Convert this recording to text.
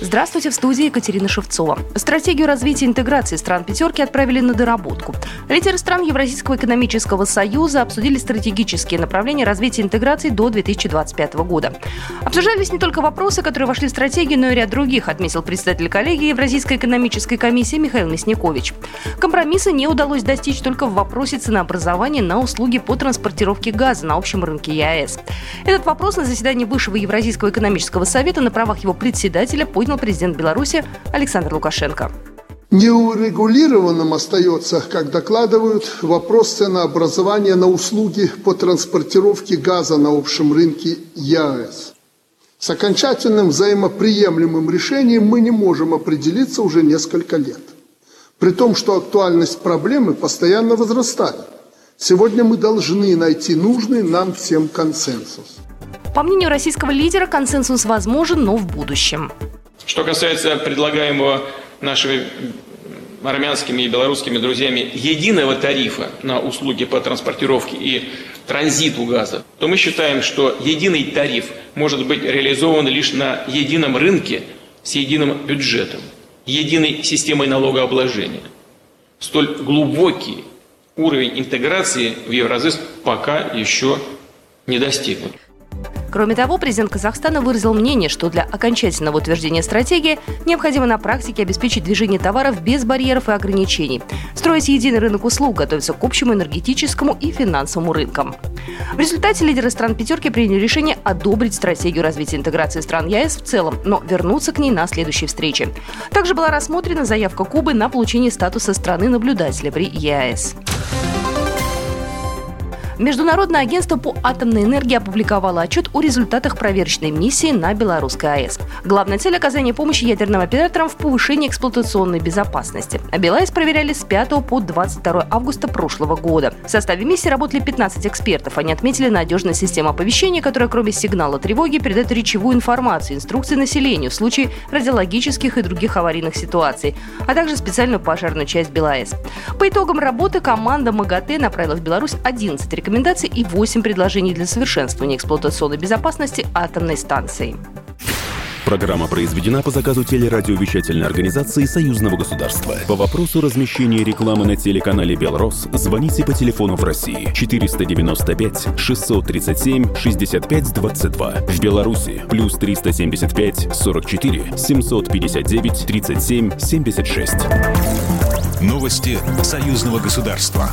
Здравствуйте, в студии Екатерина Шевцова. Стратегию развития интеграции стран пятерки отправили на доработку. Лидеры стран Евразийского экономического союза обсудили стратегические направления развития интеграции до 2025 года. Обсуждались не только вопросы, которые вошли в стратегию, но и ряд других, отметил председатель коллегии Евразийской экономической комиссии Михаил Мясникович. Компромисса не удалось достичь только в вопросе ценообразования на услуги по транспортировке газа на общем рынке ЕАЭС. Этот вопрос на заседании Высшего Евразийского экономического совета на правах его председателя поднял президент Беларуси Александр Лукашенко. Неурегулированным остается, как докладывают, вопрос ценообразования на услуги по транспортировке газа на общем рынке ЕАЭС. С окончательным взаимоприемлемым решением мы не можем определиться уже несколько лет. При том, что актуальность проблемы постоянно возрастает. Сегодня мы должны найти нужный нам всем консенсус. По мнению российского лидера, консенсус возможен, но в будущем. Что касается предлагаемого нашими армянскими и белорусскими друзьями единого тарифа на услуги по транспортировке и транзиту газа, то мы считаем, что единый тариф может быть реализован лишь на едином рынке с единым бюджетом, единой системой налогообложения. Столь глубокий уровень интеграции в Евразис пока еще не достигнут. Кроме того, президент Казахстана выразил мнение, что для окончательного утверждения стратегии необходимо на практике обеспечить движение товаров без барьеров и ограничений, строить единый рынок услуг, готовиться к общему энергетическому и финансовому рынкам. В результате лидеры стран пятерки приняли решение одобрить стратегию развития интеграции стран ЕС в целом, но вернуться к ней на следующей встрече. Также была рассмотрена заявка Кубы на получение статуса страны-наблюдателя при ЕАЭС. Международное агентство по атомной энергии опубликовало отчет о результатах проверочной миссии на Белорусской АЭС. Главная цель – оказания помощи ядерным операторам в повышении эксплуатационной безопасности. А БелАЭС проверяли с 5 по 22 августа прошлого года. В составе миссии работали 15 экспертов. Они отметили надежность системы оповещения, которая кроме сигнала тревоги передает речевую информацию, инструкции населению в случае радиологических и других аварийных ситуаций, а также специальную пожарную часть БелАЭС. По итогам работы команда МАГАТЭ направила в Беларусь 11 рекомендаций рекомендаций и 8 предложений для совершенствования эксплуатационной безопасности атомной станции. Программа произведена по заказу телерадиовещательной организации Союзного государства. По вопросу размещения рекламы на телеканале «Белрос» звоните по телефону в России 495 637 65 22. В Беларуси плюс 375 44 759 37 76. Новости Союзного государства.